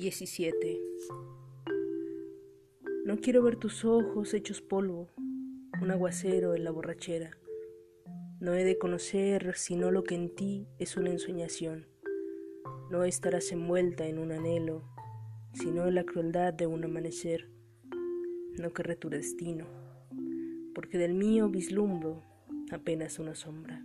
17. No quiero ver tus ojos hechos polvo, un aguacero en la borrachera. No he de conocer sino lo que en ti es una ensoñación. No estarás envuelta en un anhelo, sino en la crueldad de un amanecer. No querré tu destino, porque del mío vislumbro apenas una sombra.